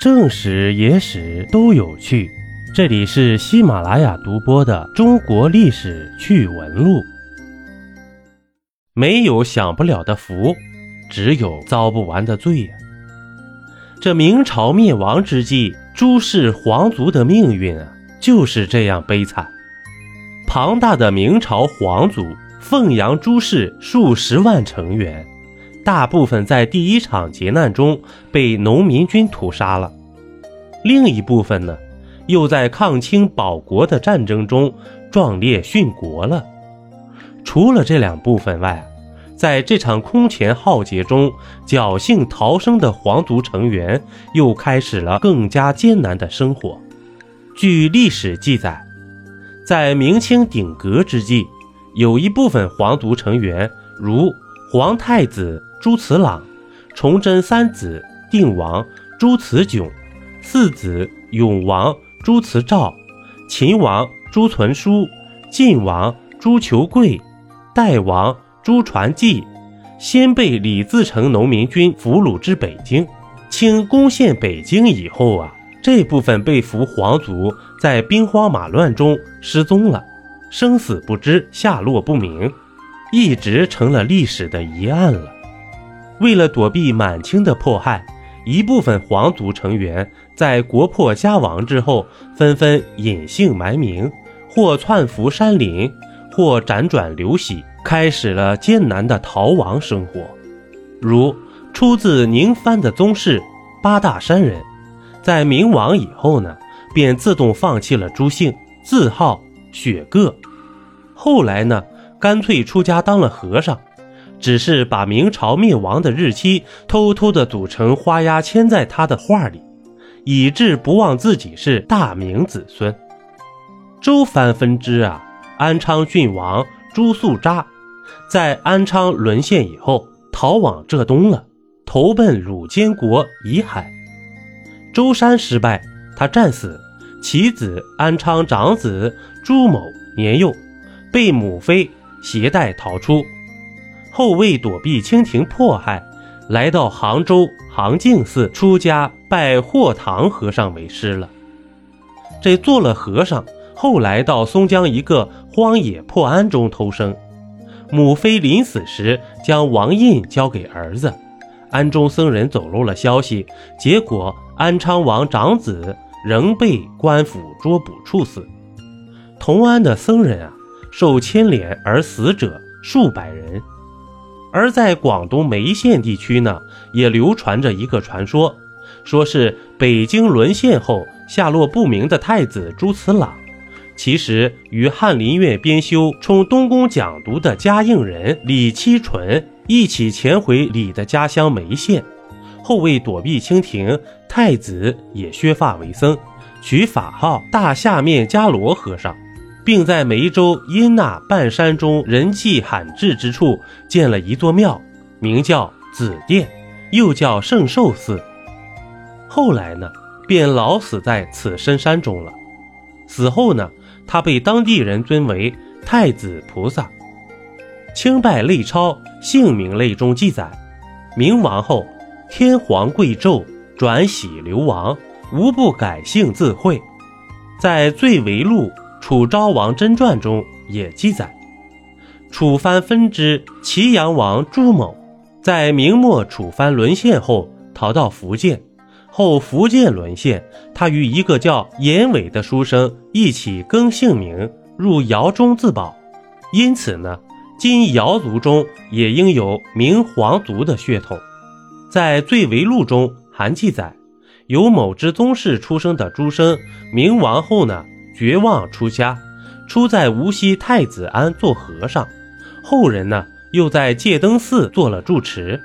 正史、野史都有趣。这里是喜马拉雅独播的《中国历史趣闻录》。没有享不了的福，只有遭不完的罪呀！这明朝灭亡之际，朱氏皇族的命运啊，就是这样悲惨。庞大的明朝皇族，凤阳朱氏数十万成员。大部分在第一场劫难中被农民军屠杀了，另一部分呢，又在抗清保国的战争中壮烈殉国了。除了这两部分外，在这场空前浩劫中侥幸逃生的皇族成员又开始了更加艰难的生活。据历史记载，在明清鼎革之际，有一部分皇族成员如皇太子。朱慈朗、崇祯三子定王朱慈炯、四子永王朱慈照、秦王朱存书、晋王朱求贵、代王朱传纪，先被李自成农民军俘虏至北京。清攻陷北京以后啊，这部分被俘皇族在兵荒马乱中失踪了，生死不知，下落不明，一直成了历史的疑案了。为了躲避满清的迫害，一部分皇族成员在国破家亡之后，纷纷隐姓埋名，或窜伏山林，或辗转流徙，开始了艰难的逃亡生活。如出自宁藩的宗室八大山人，在明亡以后呢，便自动放弃了朱姓，自号雪个。后来呢，干脆出家当了和尚。只是把明朝灭亡的日期偷偷的组成花押签在他的画里，以致不忘自己是大明子孙。周藩分支啊，安昌郡王朱素扎，在安昌沦陷以后逃往浙东了，投奔鲁监国怡海。舟山失败，他战死，其子安昌长子朱某年幼，被母妃携带逃出。后为躲避清廷迫害，来到杭州杭静寺出家拜霍堂和尚为师了。这做了和尚，后来到松江一个荒野破庵中偷生。母妃临死时将王印交给儿子，庵中僧人走漏了消息，结果安昌王长子仍被官府捉捕处死。同安的僧人啊，受牵连而死者数百人。而在广东梅县地区呢，也流传着一个传说，说是北京沦陷后下落不明的太子朱慈朗，其实与翰林院编修充东宫讲读的嘉应人李七纯一起潜回李的家乡梅县，后为躲避清廷，太子也削发为僧，取法号大下面迦罗和尚。并在梅州因那半山中人迹罕至之处建了一座庙，名叫紫殿，又叫圣寿寺。后来呢，便老死在此深山中了。死后呢，他被当地人尊为太子菩萨。清拜类钞姓名类中记载，明亡后，天皇贵胄，转喜流亡，无不改姓自讳。在最为录。《楚昭王真传》中也记载，楚藩分支祁阳王朱某，在明末楚藩沦陷后逃到福建，后福建沦陷，他与一个叫严伟的书生一起更姓名，入瑶中自保。因此呢，今瑶族中也应有明皇族的血统。在《罪为录》中还记载，有某之宗室出生的诸生，明亡后呢。绝望出家，初在无锡太子庵做和尚，后人呢又在戒灯寺做了住持，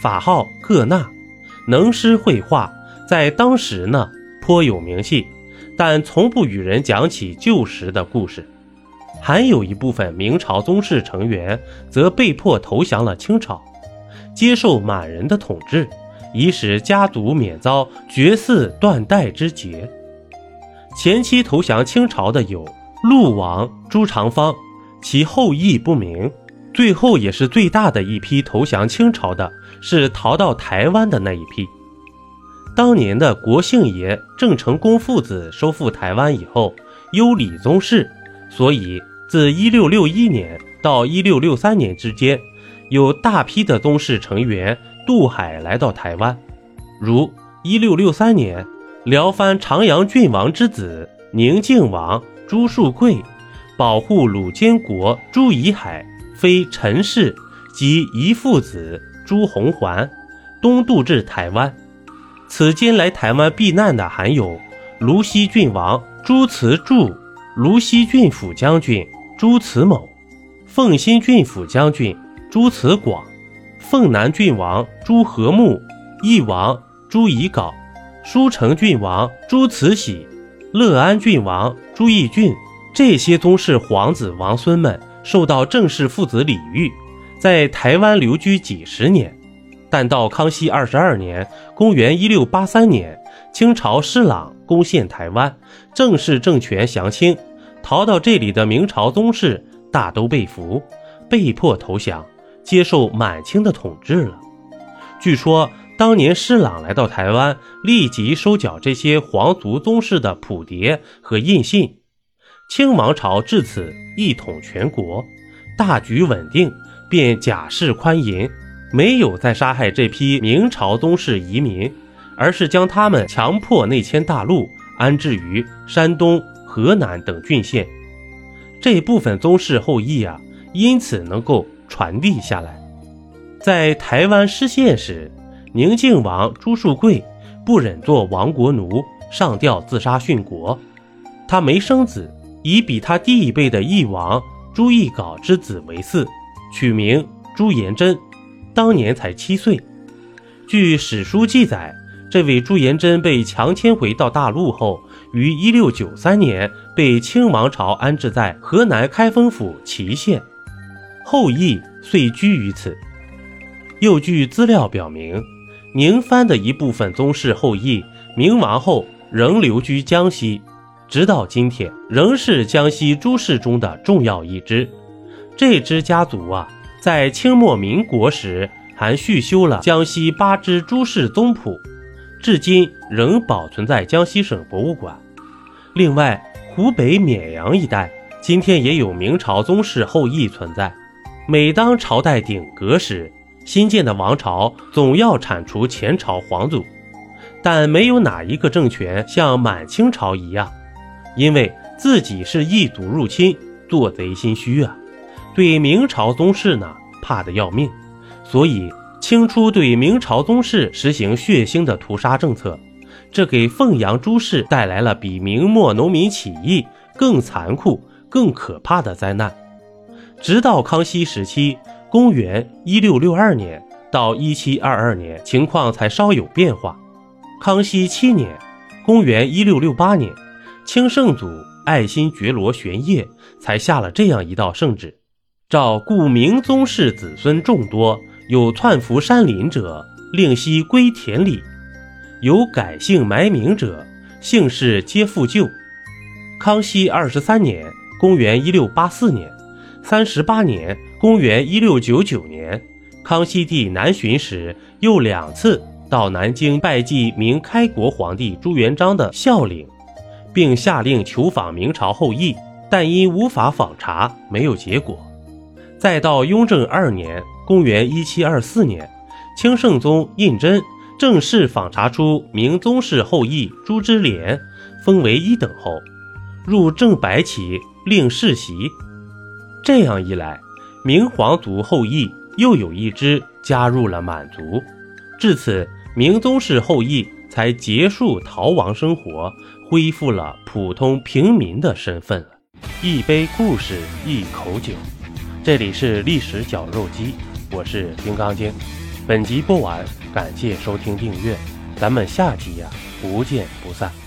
法号各那，能诗会画，在当时呢颇有名气，但从不与人讲起旧时的故事。还有一部分明朝宗室成员则被迫投降了清朝，接受满人的统治，以使家族免遭绝嗣断代之劫。前期投降清朝的有陆王朱长方，其后裔不明。最后也是最大的一批投降清朝的，是逃到台湾的那一批。当年的国姓爷郑成功父子收复台湾以后，优礼宗室，所以自1661年到1663年之间，有大批的宗室成员渡海来到台湾，如1663年，辽藩长阳郡王之子宁靖王朱树贵，保护鲁监国朱以海，非陈氏及姨父子朱弘桓，东渡至台湾。此间来台湾避难的还有卢西郡王朱慈柱、卢西郡府将军朱慈某、凤新郡府将军朱慈广、凤南郡王朱和睦、义王朱以镐、舒城郡王朱慈禧、乐安郡王朱翊俊这些宗室皇子王孙们受到郑氏父子礼遇，在台湾留居几十年。但到康熙二十二年（公元一六八三年），清朝施琅攻陷台湾，正式政权降清，逃到这里的明朝宗室大都被俘，被迫投降，接受满清的统治了。据说当年施琅来到台湾，立即收缴这些皇族宗室的谱牒和印信，清王朝至此一统全国，大局稳定，便假释宽银。没有再杀害这批明朝宗室遗民，而是将他们强迫内迁大陆，安置于山东、河南等郡县。这部分宗室后裔啊，因此能够传递下来。在台湾失陷时，宁靖王朱树贵不忍做亡国奴，上吊自杀殉国。他没生子，以比他低一辈的义王朱义镐之子为嗣，取名朱延贞。当年才七岁。据史书记载，这位朱延贞被强迁回到大陆后，于一六九三年被清王朝安置在河南开封府祁县，后裔遂居于此。又据资料表明，宁藩的一部分宗室后裔，明亡后仍留居江西，直到今天仍是江西朱氏中的重要一支。这支家族啊。在清末民国时，还续修了江西八支朱氏宗谱，至今仍保存在江西省博物馆。另外，湖北绵阳一带今天也有明朝宗室后裔存在。每当朝代鼎革时，新建的王朝总要铲除前朝皇族，但没有哪一个政权像满清朝一样，因为自己是异族入侵，做贼心虚啊。对明朝宗室呢，怕得要命，所以清初对明朝宗室实行血腥的屠杀政策，这给凤阳朱氏带来了比明末农民起义更残酷、更可怕的灾难。直到康熙时期（公元1662年到1722年），情况才稍有变化。康熙七年（公元1668年），清圣祖爱新觉罗玄烨才下了这样一道圣旨。照故明宗室子孙众多，有窜伏山林者，令悉归田里；有改姓埋名者，姓氏皆复旧。康熙二十三年（公元一六八四年）、三十八年（公元一六九九年），康熙帝南巡时，又两次到南京拜祭明开国皇帝朱元璋的孝陵，并下令求访明朝后裔，但因无法访查，没有结果。再到雍正二年（公元1724年），清圣宗胤禛正式访查出明宗室后裔朱之廉，封为一等侯，入正白旗，令世袭。这样一来，明皇族后裔又有一支加入了满族。至此，明宗室后裔才结束逃亡生活，恢复了普通平民的身份。一杯故事，一口酒。这里是历史绞肉机，我是金刚经。本集播完，感谢收听订阅，咱们下集呀不见不散。